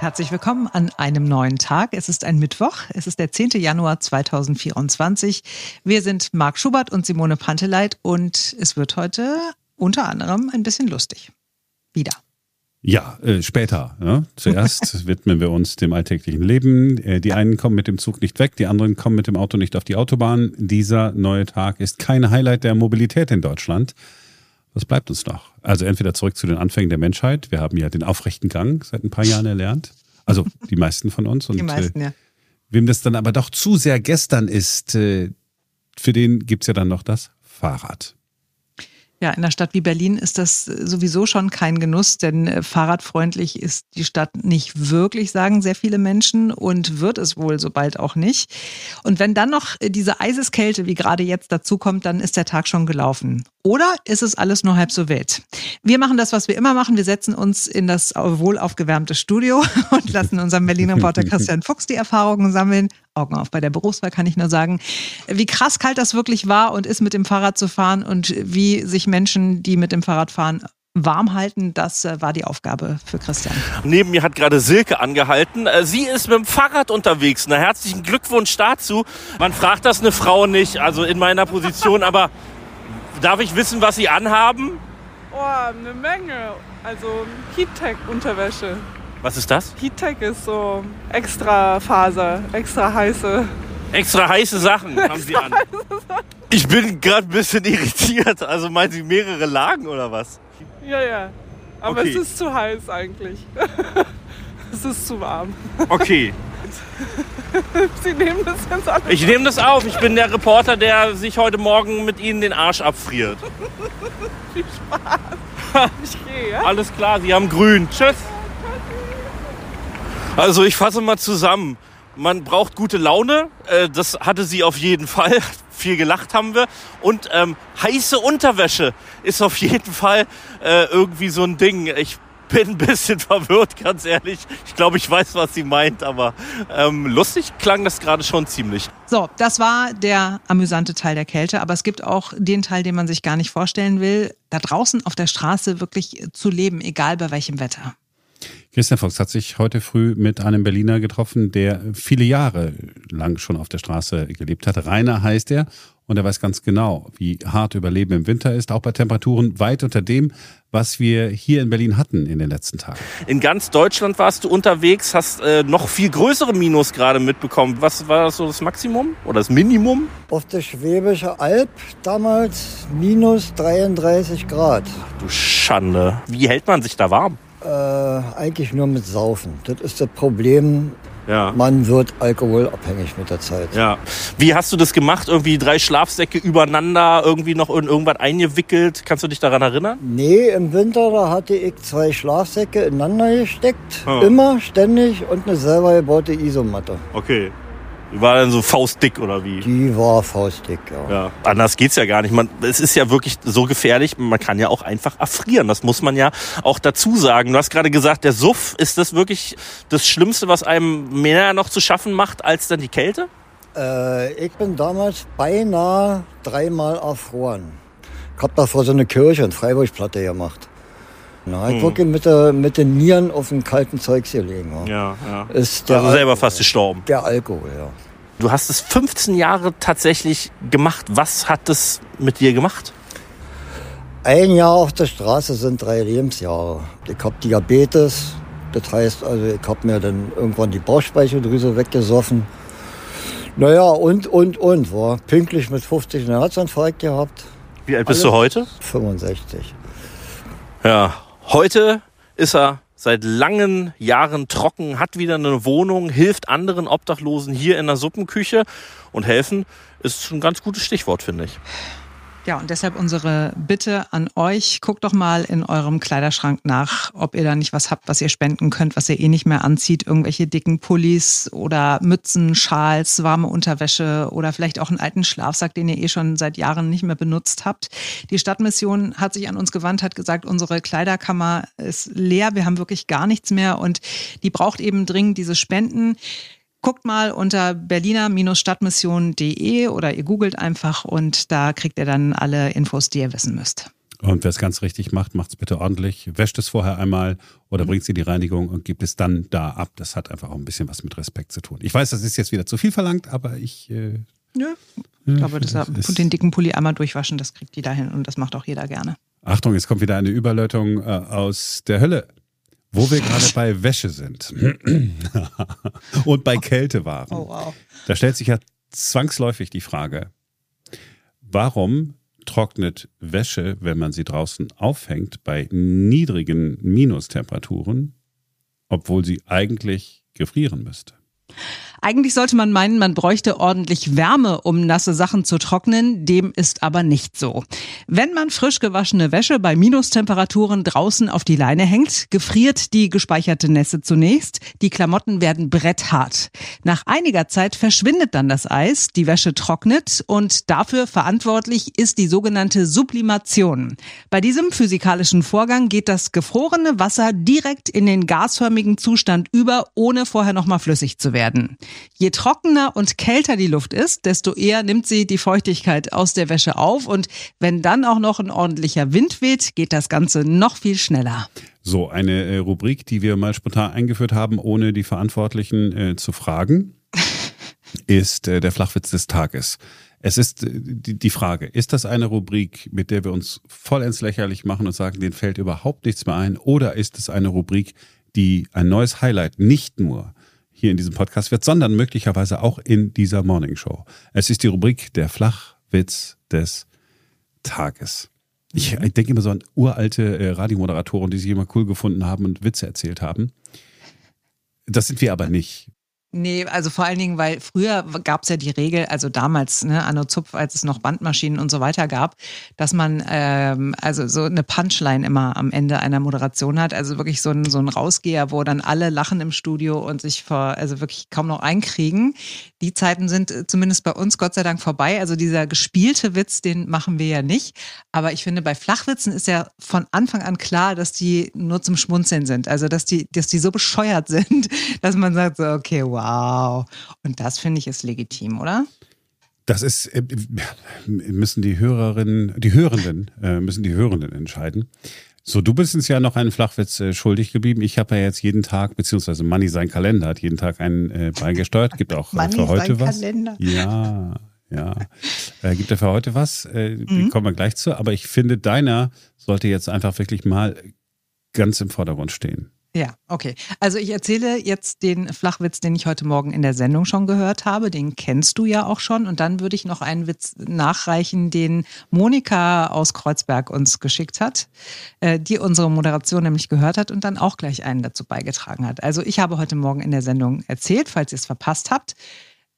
Herzlich willkommen an einem neuen Tag. Es ist ein Mittwoch. Es ist der 10. Januar 2024. Wir sind Marc Schubert und Simone Panteleit und es wird heute unter anderem ein bisschen lustig. Wieder. Ja, äh, später. Ja. Zuerst widmen wir uns dem alltäglichen Leben. Äh, die einen kommen mit dem Zug nicht weg, die anderen kommen mit dem Auto nicht auf die Autobahn. Dieser neue Tag ist kein Highlight der Mobilität in Deutschland. Was bleibt uns noch? Also entweder zurück zu den Anfängen der Menschheit. Wir haben ja den aufrechten Gang seit ein paar Jahren erlernt. Also die meisten von uns. Und, die meisten, ja. Äh, wem das dann aber doch zu sehr gestern ist, äh, für den gibt's ja dann noch das Fahrrad. Ja, in einer Stadt wie Berlin ist das sowieso schon kein Genuss, denn äh, fahrradfreundlich ist die Stadt nicht wirklich, sagen sehr viele Menschen und wird es wohl so bald auch nicht. Und wenn dann noch diese Eiseskälte wie gerade jetzt dazukommt, dann ist der Tag schon gelaufen. Oder ist es alles nur halb so wild? Wir machen das, was wir immer machen. Wir setzen uns in das wohlaufgewärmte Studio und lassen unserem Berlin-Reporter Christian Fuchs die Erfahrungen sammeln. Augen auf bei der Berufswahl kann ich nur sagen, wie krass kalt das wirklich war und ist mit dem Fahrrad zu fahren und wie sich Menschen, die mit dem Fahrrad fahren, warm halten, das äh, war die Aufgabe für Christian. Neben mir hat gerade Silke angehalten. Äh, sie ist mit dem Fahrrad unterwegs. Na, herzlichen Glückwunsch dazu. Man fragt das eine Frau nicht, also in meiner Position, aber Darf ich wissen, was Sie anhaben? Oh, eine Menge. Also Heattech-Unterwäsche. Was ist das? Heattech ist so extra Faser, extra heiße. Extra heiße Sachen haben Sie an. Ich bin gerade ein bisschen irritiert. Also meinen Sie mehrere Lagen oder was? Ja, ja. Aber okay. es ist zu heiß eigentlich. es ist zu warm. Okay. Sie nehmen das jetzt auf. Ich nehme das auf. Ich bin der Reporter, der sich heute Morgen mit Ihnen den Arsch abfriert. Viel Spaß. Ich gehe, ja? Alles klar, Sie haben grün. Tschüss. Also ich fasse mal zusammen. Man braucht gute Laune. Äh, das hatte sie auf jeden Fall. Viel gelacht haben wir. Und ähm, heiße Unterwäsche ist auf jeden Fall äh, irgendwie so ein Ding. Ich bin ein bisschen verwirrt, ganz ehrlich. Ich glaube, ich weiß, was sie meint, aber ähm, lustig klang das gerade schon ziemlich. So, das war der amüsante Teil der Kälte, aber es gibt auch den Teil, den man sich gar nicht vorstellen will, da draußen auf der Straße wirklich zu leben, egal bei welchem Wetter. Christian Fox hat sich heute früh mit einem Berliner getroffen, der viele Jahre lang schon auf der Straße gelebt hat. Rainer heißt er und er weiß ganz genau, wie hart Überleben im Winter ist, auch bei Temperaturen weit unter dem, was wir hier in Berlin hatten in den letzten Tagen. In ganz Deutschland warst du unterwegs, hast äh, noch viel größere Minus gerade mitbekommen. Was war das so das Maximum oder das Minimum? Auf der Schwäbische Alb damals minus 33 Grad. Ach, du Schande. Wie hält man sich da warm? Äh, eigentlich nur mit Saufen. Das ist das Problem. Ja. Man wird alkoholabhängig mit der Zeit. Ja. Wie hast du das gemacht? Irgendwie drei Schlafsäcke übereinander, irgendwie noch in irgendwas eingewickelt? Kannst du dich daran erinnern? Nee, im Winter da hatte ich zwei Schlafsäcke ineinander gesteckt. Oh. Immer, ständig und eine selber gebaute Isomatte. Okay. Die war dann so faustdick oder wie? Die war faustdick, ja. ja. Anders geht's ja gar nicht. Man, es ist ja wirklich so gefährlich. Man kann ja auch einfach erfrieren. Das muss man ja auch dazu sagen. Du hast gerade gesagt, der Suff, ist das wirklich das Schlimmste, was einem mehr noch zu schaffen macht, als dann die Kälte? Äh, ich bin damals beinahe dreimal erfroren. Ich hab davor so eine Kirche in Freiburg-Platte gemacht. Na, ich hm. wirklich mit, der, mit den Nieren auf dem kalten Zeugs gelegen. Ja, ja. Ist der also selber fast gestorben. Der Alkohol, ja. Du hast es 15 Jahre tatsächlich gemacht. Was hat das mit dir gemacht? Ein Jahr auf der Straße sind drei Lebensjahre. Ich habe Diabetes. Das heißt, also ich habe mir dann irgendwann die Bauchspeicheldrüse weggesoffen. Naja, und, und, und. War pünktlich mit 50 einen Herzinfarkt gehabt. Wie alt bist Alles du heute? 65. Ja, Heute ist er seit langen Jahren trocken, hat wieder eine Wohnung, hilft anderen Obdachlosen hier in der Suppenküche und helfen ist ein ganz gutes Stichwort, finde ich. Ja, und deshalb unsere Bitte an euch, guckt doch mal in eurem Kleiderschrank nach, ob ihr da nicht was habt, was ihr spenden könnt, was ihr eh nicht mehr anzieht. Irgendwelche dicken Pullis oder Mützen, Schals, warme Unterwäsche oder vielleicht auch einen alten Schlafsack, den ihr eh schon seit Jahren nicht mehr benutzt habt. Die Stadtmission hat sich an uns gewandt, hat gesagt, unsere Kleiderkammer ist leer, wir haben wirklich gar nichts mehr und die braucht eben dringend diese Spenden. Guckt mal unter berliner-stadtmission.de oder ihr googelt einfach und da kriegt ihr dann alle Infos, die ihr wissen müsst. Und wer es ganz richtig macht, macht es bitte ordentlich. Wäscht es vorher einmal oder mhm. bringt sie die Reinigung und gibt es dann da ab. Das hat einfach auch ein bisschen was mit Respekt zu tun. Ich weiß, das ist jetzt wieder zu viel verlangt, aber ich. Äh, ja. Ich glaube, das den dicken Pulli einmal durchwaschen, das kriegt die dahin und das macht auch jeder gerne. Achtung, jetzt kommt wieder eine Überleitung äh, aus der Hölle. Wo wir gerade bei Wäsche sind und bei Kälte waren. Oh, wow. Da stellt sich ja zwangsläufig die Frage, warum trocknet Wäsche, wenn man sie draußen aufhängt, bei niedrigen Minustemperaturen, obwohl sie eigentlich gefrieren müsste? Eigentlich sollte man meinen, man bräuchte ordentlich Wärme, um nasse Sachen zu trocknen. Dem ist aber nicht so. Wenn man frisch gewaschene Wäsche bei Minustemperaturen draußen auf die Leine hängt, gefriert die gespeicherte Nässe zunächst. Die Klamotten werden bretthart. Nach einiger Zeit verschwindet dann das Eis, die Wäsche trocknet und dafür verantwortlich ist die sogenannte Sublimation. Bei diesem physikalischen Vorgang geht das gefrorene Wasser direkt in den gasförmigen Zustand über, ohne vorher nochmal flüssig zu werden. Je trockener und kälter die Luft ist, desto eher nimmt sie die Feuchtigkeit aus der Wäsche auf und wenn dann auch noch ein ordentlicher Wind weht, geht das Ganze noch viel schneller. So, eine äh, Rubrik, die wir mal spontan eingeführt haben, ohne die Verantwortlichen äh, zu fragen, ist äh, der Flachwitz des Tages. Es ist äh, die Frage, ist das eine Rubrik, mit der wir uns vollends lächerlich machen und sagen, denen fällt überhaupt nichts mehr ein? Oder ist es eine Rubrik, die ein neues Highlight nicht nur hier in diesem Podcast wird, sondern möglicherweise auch in dieser Morning Show. Es ist die Rubrik der Flachwitz des Tages. Ich, ich denke immer so an uralte äh, Radiomoderatoren, die sich immer cool gefunden haben und Witze erzählt haben. Das sind wir aber nicht. Nee, also vor allen Dingen, weil früher gab es ja die Regel, also damals, ne, Anno Zupf, als es noch Bandmaschinen und so weiter gab, dass man ähm, also so eine Punchline immer am Ende einer Moderation hat. Also wirklich so ein, so ein Rausgeher, wo dann alle lachen im Studio und sich vor, also wirklich kaum noch einkriegen. Die Zeiten sind äh, zumindest bei uns Gott sei Dank vorbei. Also dieser gespielte Witz, den machen wir ja nicht. Aber ich finde, bei Flachwitzen ist ja von Anfang an klar, dass die nur zum Schmunzeln sind. Also dass die, dass die so bescheuert sind, dass man sagt so, okay, wow wow. Und das finde ich ist legitim, oder? Das ist, äh, müssen die Hörerinnen, die Hörenden, äh, müssen die Hörenden entscheiden. So, du bist uns ja noch einen Flachwitz äh, schuldig geblieben. Ich habe ja jetzt jeden Tag, beziehungsweise Manni sein Kalender hat jeden Tag einen äh, beigesteuert. Gibt auch äh, für heute was. Kalender. Ja, ja. Äh, gibt er für heute was? Äh, mhm. Kommen wir gleich zu. Aber ich finde, deiner sollte jetzt einfach wirklich mal ganz im Vordergrund stehen. Ja, okay. Also ich erzähle jetzt den Flachwitz, den ich heute Morgen in der Sendung schon gehört habe. Den kennst du ja auch schon. Und dann würde ich noch einen Witz nachreichen, den Monika aus Kreuzberg uns geschickt hat, äh, die unsere Moderation nämlich gehört hat und dann auch gleich einen dazu beigetragen hat. Also ich habe heute Morgen in der Sendung erzählt, falls ihr es verpasst habt,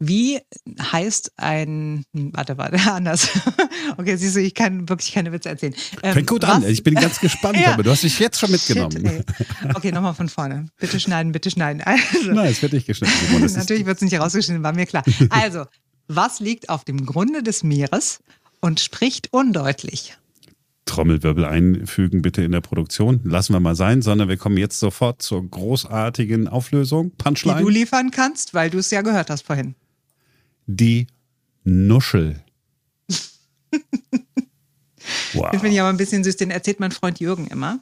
wie heißt ein, warte, warte, anders. Okay, siehst du, ich kann wirklich keine Witze erzählen. Ähm, Fängt gut was? an, ich bin ganz gespannt, ja. aber du hast dich jetzt schon mitgenommen. Shit, okay, nochmal von vorne. Bitte schneiden, bitte schneiden. Also, Nein, es wird nicht geschnitten. Natürlich wird es nicht rausgeschnitten, war mir klar. Also, was liegt auf dem Grunde des Meeres und spricht undeutlich? Trommelwirbel einfügen bitte in der Produktion. Lassen wir mal sein, sondern wir kommen jetzt sofort zur großartigen Auflösung. Punchline. Die du liefern kannst, weil du es ja gehört hast vorhin die Nuschel. wow. Den finde ich aber ein bisschen süß. Den erzählt mein Freund Jürgen immer.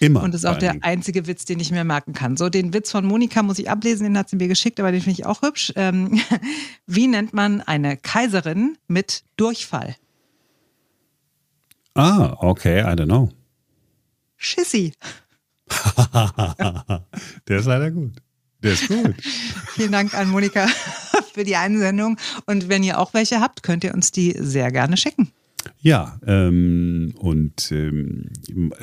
Immer. Und das ist auch der einzige Witz, den ich mir merken kann. So, den Witz von Monika muss ich ablesen, den hat sie mir geschickt, aber den finde ich auch hübsch. Ähm, wie nennt man eine Kaiserin mit Durchfall? Ah, okay, I don't know. Schissi. der ist leider gut. Der ist gut. Vielen Dank an Monika für die Einsendung. Und wenn ihr auch welche habt, könnt ihr uns die sehr gerne schicken. Ja, ähm, und ähm,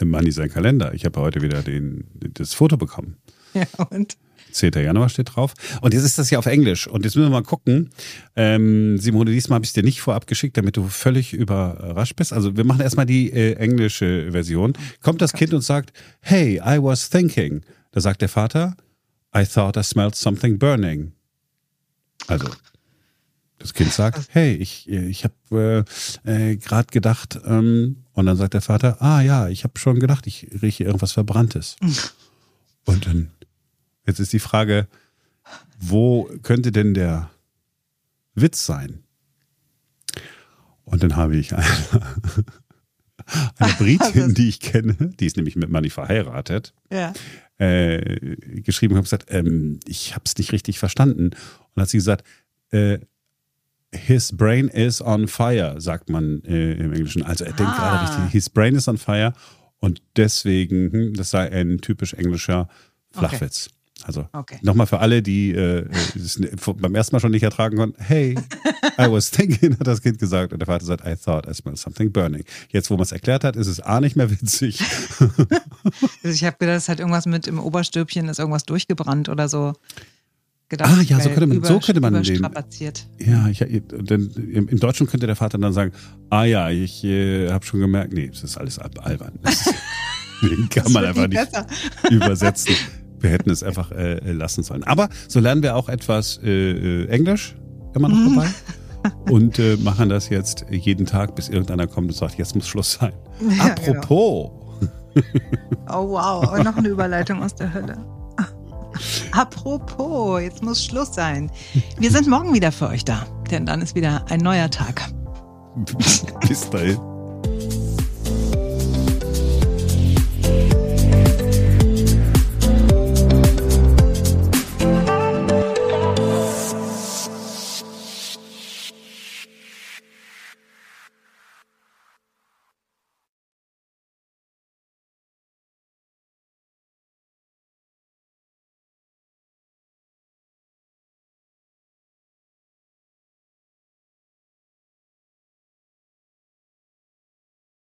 Manni sein Kalender. Ich habe heute wieder den, das Foto bekommen. Ja, und? 10. Januar steht drauf. Und jetzt ist das ja auf Englisch. Und jetzt müssen wir mal gucken. Ähm, Simone, diesmal habe ich es dir nicht vorab geschickt, damit du völlig überrascht bist. Also wir machen erstmal die äh, englische Version. Kommt das Kind und sagt, hey, I was thinking. Da sagt der Vater, I thought I smelled something burning. Also, das Kind sagt, hey, ich, ich habe äh, äh, gerade gedacht, ähm, und dann sagt der Vater, ah ja, ich habe schon gedacht, ich rieche irgendwas Verbranntes. und dann, jetzt ist die Frage, wo könnte denn der Witz sein? Und dann habe ich einer Britin, die ich kenne, die ist nämlich mit Manny verheiratet, Ja. Äh, geschrieben und habe gesagt, ähm, ich habe es nicht richtig verstanden. Und hat sie gesagt, äh, his brain is on fire, sagt man äh, im Englischen. Also er denkt Ah. gerade richtig, his brain is on fire und deswegen, hm, das sei ein typisch englischer Flachwitz. Also Okay. nochmal für alle, die äh, es beim ersten Mal schon nicht ertragen konnten, hey, I was thinking, hat das Kind gesagt. Und der Vater sagt, I thought I smelled something burning. Jetzt, wo man es erklärt hat, ist es A nicht mehr witzig. Also ich habe gedacht, es hat irgendwas mit im Oberstülpchen ist irgendwas durchgebrannt oder so. Gedacht, Ah, ja, so könnte man- so könnte man den-. Ja, ich, denn im, Deutschen könnte der Vater dann sagen, ah ja, ich äh, habe schon gemerkt, nee, das ist alles al- albern. Das den kann man einfach nicht besser. übersetzen. Wir hätten es einfach äh, lassen sollen. Aber so lernen wir auch etwas äh, äh, Englisch immer noch dabei und äh, machen das jetzt jeden Tag, bis irgendeiner kommt und sagt, jetzt muss Schluss sein. Ja, Apropos, Oh wow, und noch eine Überleitung aus der Hölle. Apropos, jetzt muss Schluss sein. Wir sind morgen wieder für euch da, denn dann ist wieder ein neuer Tag. bis dahin.